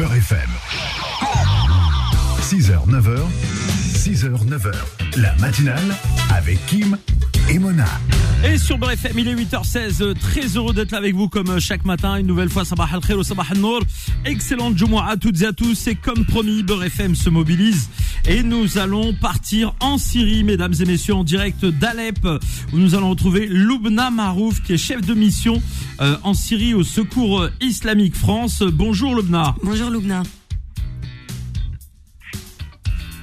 Beurre FM. 6h, 9h, 6h, 9h. La matinale avec Kim et Mona. Et sur Beurre FM, il est 8h16. Très heureux d'être avec vous comme chaque matin. Une nouvelle fois, Sabah al-Khair ou Sabah al-Nour. Excellente Jumu'ah à toutes et à tous. Et comme promis, Beurre FM se mobilise. Et nous allons partir en Syrie, mesdames et messieurs, en direct d'Alep, où nous allons retrouver Loubna Marouf, qui est chef de mission euh, en Syrie au Secours Islamique France. Bonjour Loubna. Bonjour Loubna.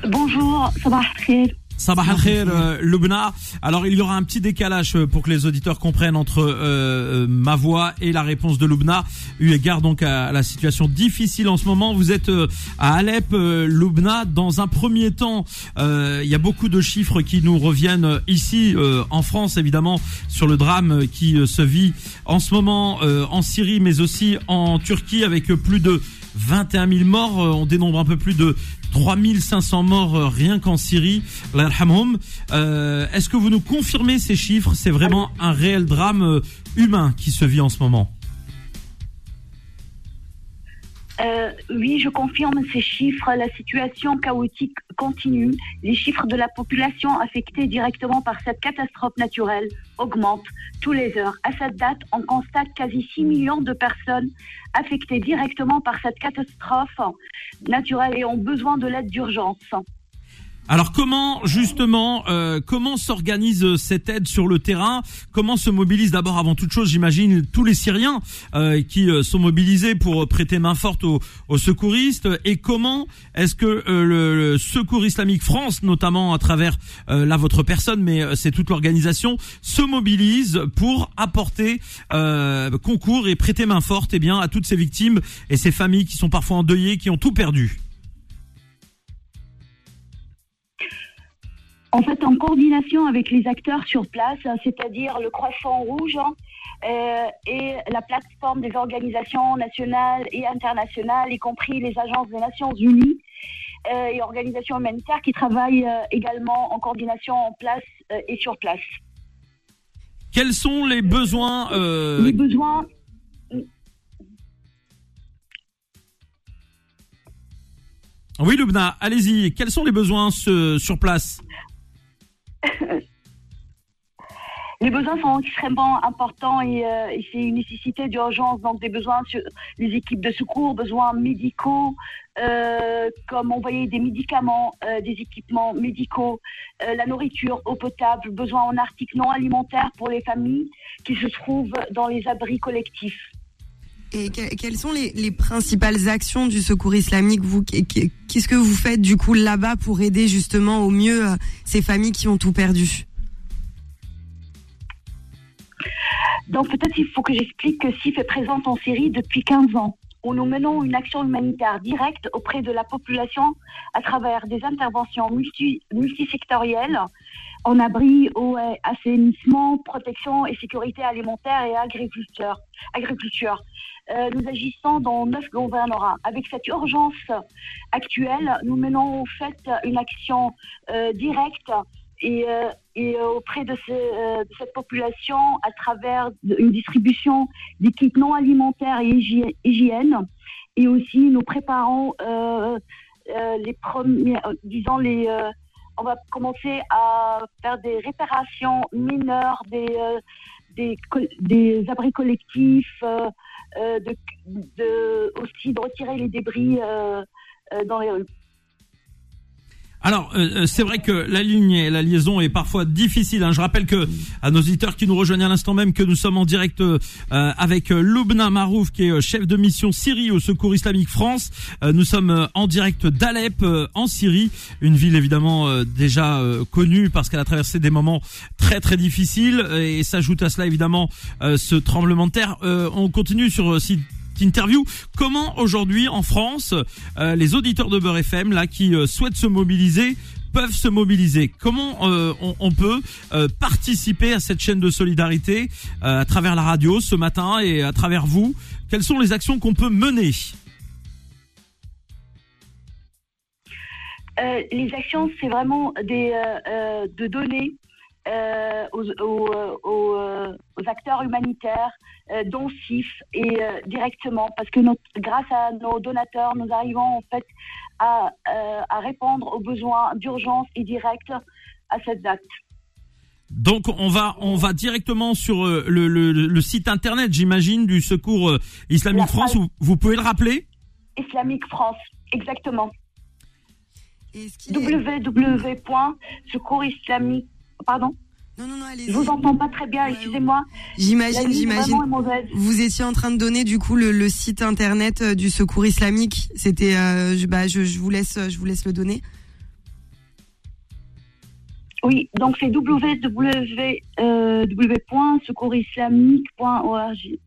Bonjour, Sabah al-Khair. Sabah al-Khair, euh, Lubna. Alors il y aura un petit décalage euh, pour que les auditeurs comprennent entre euh, euh, ma voix et la réponse de Lubna, eu égard donc à, la situation difficile en ce moment. Vous êtes euh, à Alep, Lubna. Dans un premier temps, euh, il y a beaucoup de chiffres qui nous reviennent ici euh, en France, évidemment, sur le drame qui se vit en ce moment euh, en Syrie, mais aussi en Turquie, avec plus de 21 000 morts. Euh, On dénombre un peu plus de 3500 morts euh, rien qu'en Syrie. Yarhamhum. Euh, Est-ce que vous nous confirmez ces chiffres? C'est vraiment un réel drame euh, humain qui se vit en ce moment. Euh, oui, je confirme ces chiffres. La situation chaotique continue. Les chiffres de la population affectée directement par cette catastrophe naturelle augmentent tous les heures. À cette date, on constate quasi 6 millions de personnes affectées directement par cette catastrophe naturelle et ont besoin de l'aide d'urgence. Alors comment justement euh, comment s'organise euh, cette aide sur le terrain? Comment se mobilisent d'abord avant toute chose, j'imagine tous les Syriens euh, qui euh, sont mobilisés pour prêter main forte aux, aux secouristes? Et comment est-ce que le, Secours Islamique France, notamment à travers là votre personne, mais c'est toute l'organisation, se mobilise pour apporter concours et prêter main forte eh bien à toutes ces victimes et ces familles qui sont parfois endeuillées, qui ont tout perdu? En fait, en coordination avec les acteurs sur place, hein, c'est-à-dire le Croissant Rouge hein, euh, et la plateforme des organisations nationales et internationales, y compris les agences des Nations Unies euh, et organisations humanitaires qui travaillent euh, également en coordination en place et sur place. Quels sont les besoins Les besoins, Oui, Lubna, allez-y. Quels sont les besoins sur place? Besoins sont extrêmement importants et, euh, et c'est une nécessité d'urgence, donc des besoins sur les équipes de secours, besoins médicaux, euh, comme envoyer des médicaments, euh, des équipements médicaux, la nourriture, eau potable, besoins en articles non alimentaires pour les familles qui se trouvent dans les abris collectifs. Et que- quelles sont les, les principales actions du secours islamique Qu'est-ce que vous faites du coup là-bas pour aider justement au mieux ces familles qui ont tout perdu? Donc peut-être il faut que j'explique que SIF est présente en Syrie depuis 15 ans, où nous menons une action humanitaire directe auprès de la population à travers des interventions multi, multisectorielles en abri, assainissement, protection et sécurité alimentaire et agriculture. agriculture. Euh, nous agissons dans neuf gouvernorats. Avec cette urgence actuelle, nous menons en fait une action euh, directe et, euh, euh, auprès euh, de cette population à travers une distribution d'équipes non alimentaires et hygi- hygiène. Et aussi, nous préparons les premiers, disons les, on va commencer à faire des réparations mineures des des, des abris collectifs, de, aussi de retirer les débris dans les. Alors, euh, euh, c'est vrai que la ligne et la liaison est parfois difficile. hein. Je rappelle que à nos auditeurs qui nous rejoignent à l'instant même que nous sommes en direct euh, avec euh, Loubna Marouf, qui est chef de mission Syrie au Secours Islamique France. Nous sommes en direct d'Alep, en Syrie, une ville évidemment déjà connue parce qu'elle a traversé des moments très très difficiles. Et s'ajoute à cela évidemment ce tremblement de terre. On continue sur euh, interview. Comment aujourd'hui en France, euh, les auditeurs de Beurre FM là qui euh, souhaitent se mobiliser peuvent se mobiliser? Comment euh, on, peut participer à cette chaîne de solidarité à travers la radio ce matin et à travers vous? Quelles sont les actions qu'on peut mener? Les actions, c'est vraiment des, de donner aux, aux, euh, aux, euh, aux acteurs humanitaires, dont SIF, et directement, parce que grâce à nos donateurs, nous arrivons en fait à, à répondre aux besoins d'urgence et direct à cette date. Donc on va on va directement sur le, le, le site internet, j'imagine, du Secours Islamique France. Vous, vous, pouvez le rappeler? Islamique France, exactement. www.secoursislamique. Pardon non, non, non, Je vous entends pas très bien, excusez-moi. J'imagine, j'imagine. Vous étiez en train de donner du coup le, le site internet du Secours islamique. C'était, euh, bah, je, je, vous laisse, je vous laisse le donner. Oui, donc c'est www.secoursislamique.org.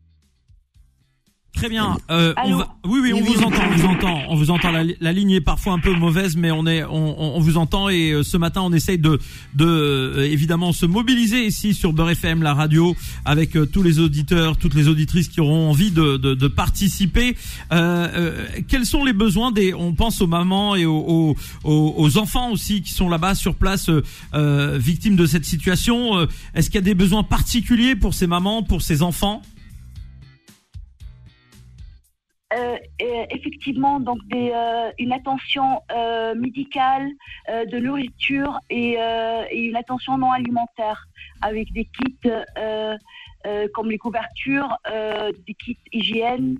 Très bien. Euh, on va... Oui, oui, on vous entend, on vous entend, on vous entend. La, ligne est parfois un peu mauvaise, mais on est, on, on vous entend. Et euh, ce matin, on essaye de, de euh, évidemment se mobiliser ici sur Beurre FM, la radio, avec euh, tous les auditeurs, toutes les auditrices qui auront envie de, de, de participer. quels sont les besoins des On pense aux mamans et aux, aux, aux enfants aussi qui sont là-bas sur place, victimes de cette situation. Est-ce qu'il y a des besoins particuliers pour ces mamans, pour ces enfants? Euh, effectivement donc des, euh, une attention euh, médicale, de nourriture et, et, une attention non alimentaire avec des kits comme les couvertures, des kits hygiène,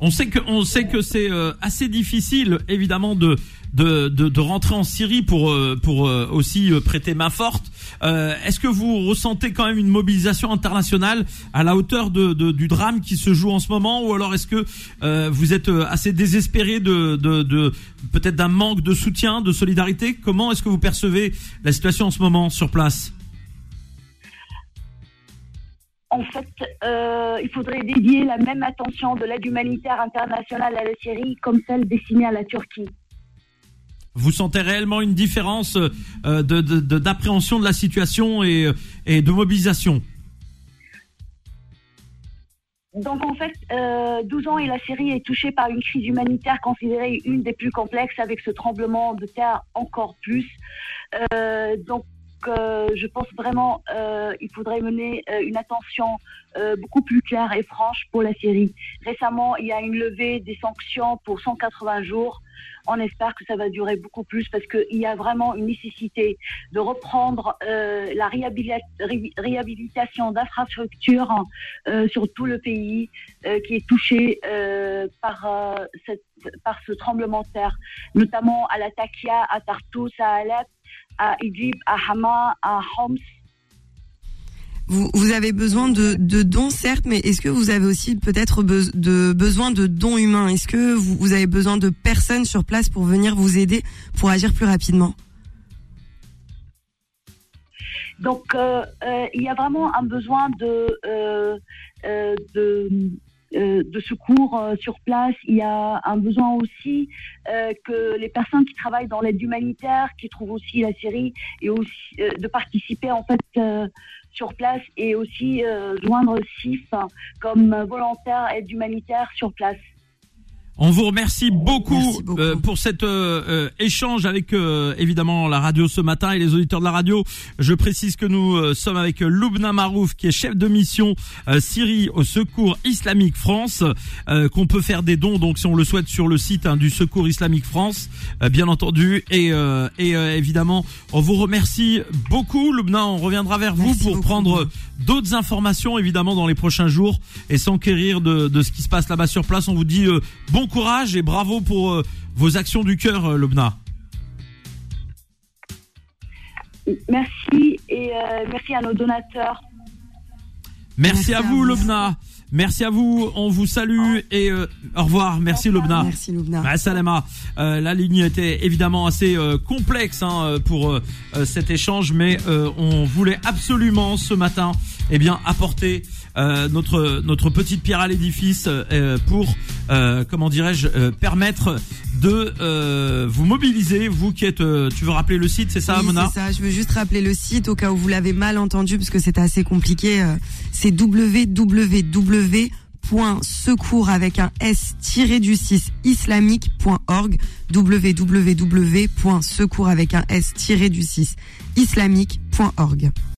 on sait que on sait que c'est assez difficile évidemment de de, de, rentrer en Syrie pour euh, pour euh, aussi euh, prêter main forte. Est-ce que vous ressentez quand même une mobilisation internationale à la hauteur de du drame qui se joue en ce moment, ou alors est-ce que vous êtes assez désespéré de, de, de peut-être d'un manque de soutien, de solidarité? Comment est-ce que vous percevez la situation en ce moment sur place? En fait, euh, il faudrait dédier la même attention de l'aide humanitaire internationale à la Syrie comme celle destinée à la Turquie. Vous sentez réellement une différence euh, d'appréhension de, de, la situation et, et de mobilisation? Donc en fait, euh, 12 ans et la Syrie est touchée par une crise humanitaire considérée une des plus complexes avec ce tremblement de terre encore plus. Euh, donc euh, je pense vraiment euh, il faudrait mener euh, une attention euh, beaucoup plus claire et franche pour la Syrie. Récemment, il y a une levée des sanctions pour 180 jours on espère que ça va durer beaucoup plus parce qu'il y a vraiment une nécessité de reprendre euh, la réhabilitation d'infrastructures sur tout le pays qui est touché par, ce tremblement de terre, notamment à Latakia, à Tartus, à Alep, à Idlib, à Hama, à Homs. Vous, vous avez besoin de, de dons, certes, mais est-ce que vous avez aussi peut-être de, besoin de dons humains? Est-ce que vous, vous, avez besoin de personnes sur place pour venir vous aider, pour agir plus rapidement? Donc, euh, euh, il y a vraiment un besoin de, euh, de de secours sur place. Il y a un besoin aussi que les personnes qui travaillent dans l'aide humanitaire, qui trouvent aussi la Syrie, et aussi de participer en fait sur place et aussi euh, joindre SIF comme volontaire aide humanitaire sur place. On vous remercie beaucoup, euh, pour cet euh, euh, échange avec évidemment la radio ce matin et les auditeurs de la radio. Je précise que nous sommes avec Loubna Marouf qui est chef de mission Syrie au Secours Islamique France, qu'on peut faire des dons donc si on le souhaite sur le site hein, du Secours Islamique France, bien entendu. Et, et évidemment, on vous remercie beaucoup, Loubna. On reviendra vers vous pour prendre d'autres informations évidemment dans les prochains jours et s'enquérir de, de ce qui se passe là-bas sur place. On vous dit bon courage et bravo pour euh, vos actions du cœur, euh, Lobna. Merci et euh, merci à nos donateurs. Merci, à, vous, Lobna. Merci à vous, on vous salue et au revoir. Merci Lobna. Merci Lobna. Salama. la ligne était évidemment assez complexe hein, pour cet échange, mais on voulait absolument ce matin, eh bien, apporter euh, notre notre petite pierre à l'édifice euh, pour euh, comment dirais-je permettre de vous mobiliser vous qui êtes tu veux rappeler le site c'est ça Mona C'est ça je veux juste rappeler le site au cas où vous l'avez mal entendu parce que c'est assez compliqué c'est www secours avec un s du 6 islamique.org www.secours avec un s du 6 islamique.org